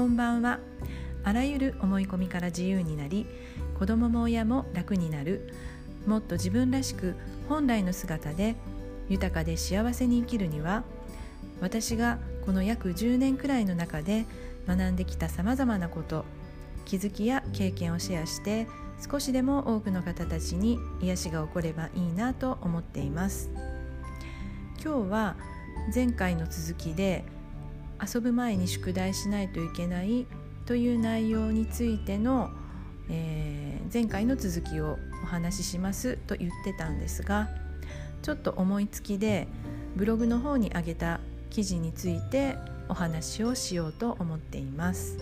こんばんは。あらゆる思い込みから自由になり子供も親も楽になるもっと自分らしく本来の姿で豊かで幸せに生きるには私がこの約10年くらいの中で学んできたさまざまなこと気づきや経験をシェアして少しでも多くの方たちに癒しが起こればいいなと思っています。今日は前回の続きで遊ぶ前に宿題しないといけないという内容についての、えー、前回の続きをお話ししますと言ってたんですがちょっと思いつきでブログの方に上げた記事についてお話をしようと思っています。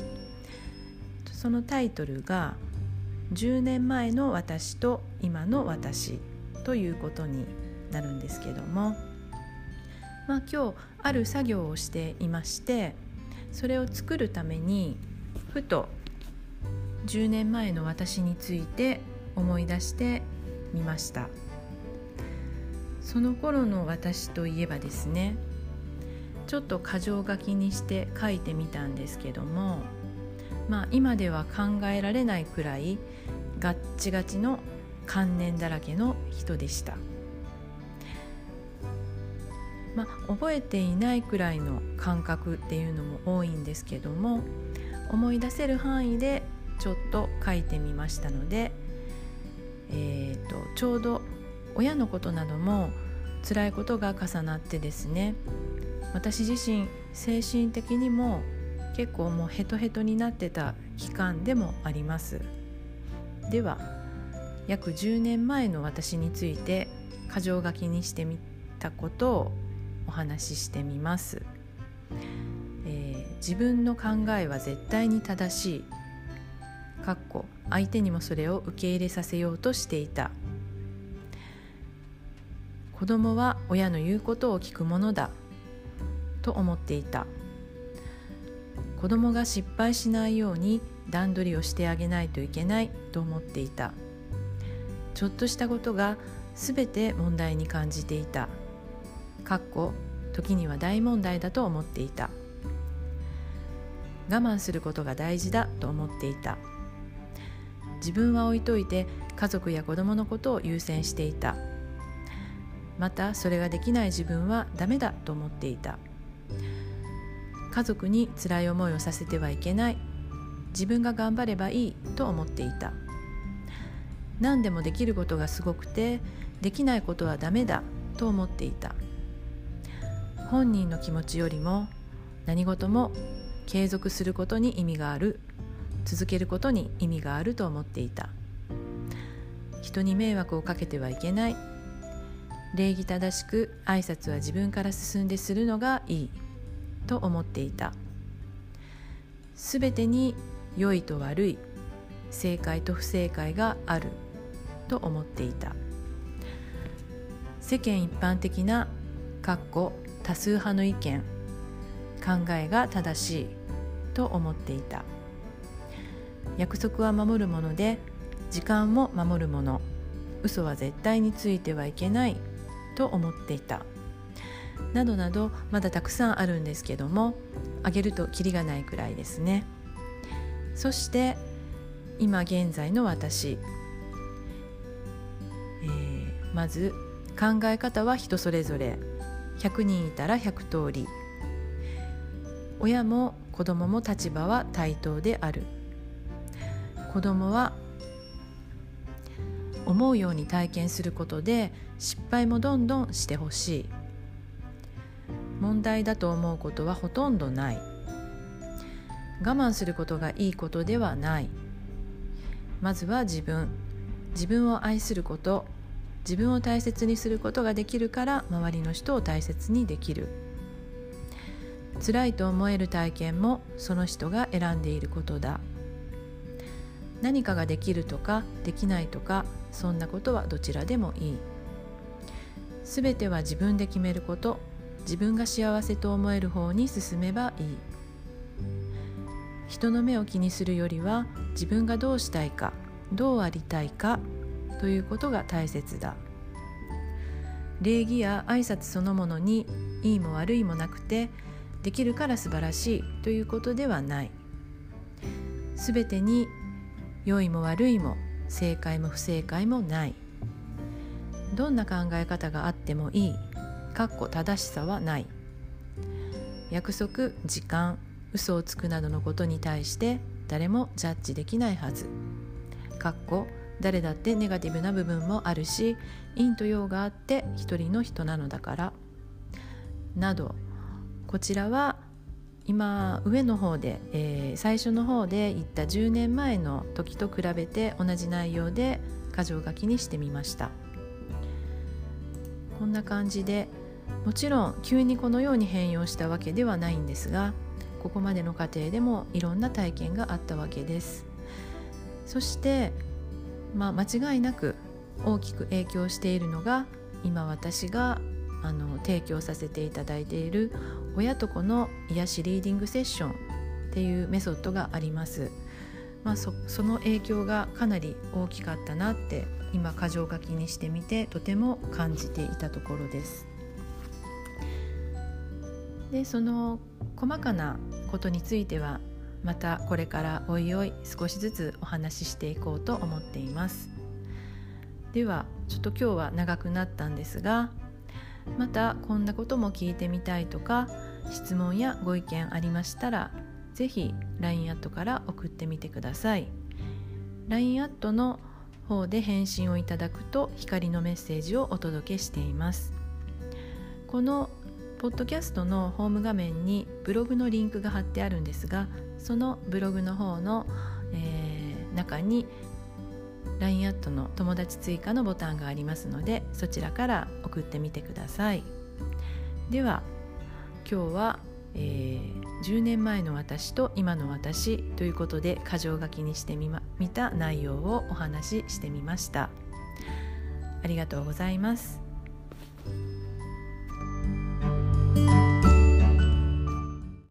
そのタイトルが10年前の私と今の私ということになるんですけどもまあ、今日ある作業をしていましてそれを作るためにふと10年前の私について思い出してみましたその頃の私といえばですねちょっと箇条書きにして書いてみたんですけどもまあ今では考えられないくらいガッチガチの観念だらけの人でした。まあ、覚えていないくらいの感覚っていうのも多いんですけども思い出せる範囲でちょっと書いてみましたので、えーと、ちょうど親のことなども辛いことが重なってですね私自身精神的にも結構もうヘトヘトになってた期間でもあります。では約10年前の私について箇条書きにしてみたことをお話ししてみます、えー、自分の考えは絶対に正しい。かっこ相手にもそれを受け入れさせようとしていた。子供は親の言うことを聞くものだ。と思っていた。子供が失敗しないように段取りをしてあげないといけない。と思っていた。ちょっとしたことが全て問題に感じていた。かっこ時には大問題だと思っていた。我慢することが大事だと思っていた。自分は置いといて家族や子供のことを優先していた。またそれができない自分はダメだと思っていた。家族に辛い思いをさせてはいけない。自分が頑張ればいいと思っていた。何でもできることがすごくてできないことはダメだと思っていた。本人の気持ちよりも何事も継続することに意味がある。続けることに意味があると思っていた。人に迷惑をかけてはいけない。礼儀正しく挨拶は自分から進んでするのがいい。と思っていた。すべてに良いと悪い。正解と不正解がある。と思っていた。世間一般的なかっこ多数派の意見考えが正しいと思っていた。約束は守るもので時間も守るもの。嘘は絶対についてはいけないと思っていた。などなどまだたくさんあるんですけどもあげるとキリがないくらいですね。そして今現在の私、えー、まず考え方は人それぞれ。100人いたら100通り。親も子供も立場は対等である。子供は思うように体験することで失敗もどんどんしてほしい。問題だと思うことはほとんどない。我慢することがいいことではない。まずは自分。自分を愛すること。自分を大切にすることができるから周りの人を大切にできる。辛いと思える体験もその人が選んでいることだ。何かができるとかできないとかそんなことはどちらでもいい。すべては自分で決めること。自分が幸せと思える方に進めばいい。人の目を気にするよりは自分がどうしたいかどうありたいかということが大切だ。礼儀や挨拶そのものにいいも悪いもなくてできるから素晴らしいということではない。全てに良いも悪いも正解も不正解もない。どんな考え方があってもいいかっこ正しさはない。約束時間嘘をつくなどのことに対して誰もジャッジできないはず。かっこ誰だってネガティブな部分もあるし陰と陽があって一人の人なのだから。などこちらは今上の方で、えー、最初の方で言った10年前の時と比べて同じ内容で箇条書きにしてみました。こんな感じでもちろん急にこのように変容したわけではないんですがここまでの過程でもいろんな体験があったわけです。そして、まあ、間違いなく大きく影響しているのが今私があの提供させていただいている親と子の癒しリーディングセッションっていうメソッドがあります。まあ、そその影響がかなり大きかったなって今箇条書きにしてみてとても感じていたところです。でその細かなことについてはまたこれからおいおい少しずつお話ししていこうと思っています。ではちょっと今日は長くなったんですがまたこんなことも聞いてみたいとか質問やご意見ありましたら是非 LINE アットから送ってみてください。LINE アットの方で返信をいただくと光のメッセージをお届けしています。このポッドキャストのホーム画面にブログのリンクが貼ってあるんですがそのブログの方の、えー、中に LINE アットの友達追加のボタンがありますのでそちらから送ってみてください。では今日は、えー、10年前の私と今の私ということで箇条書きにしてみ、ま、見た内容をお話ししてみました。ありがとうございます。Thank you.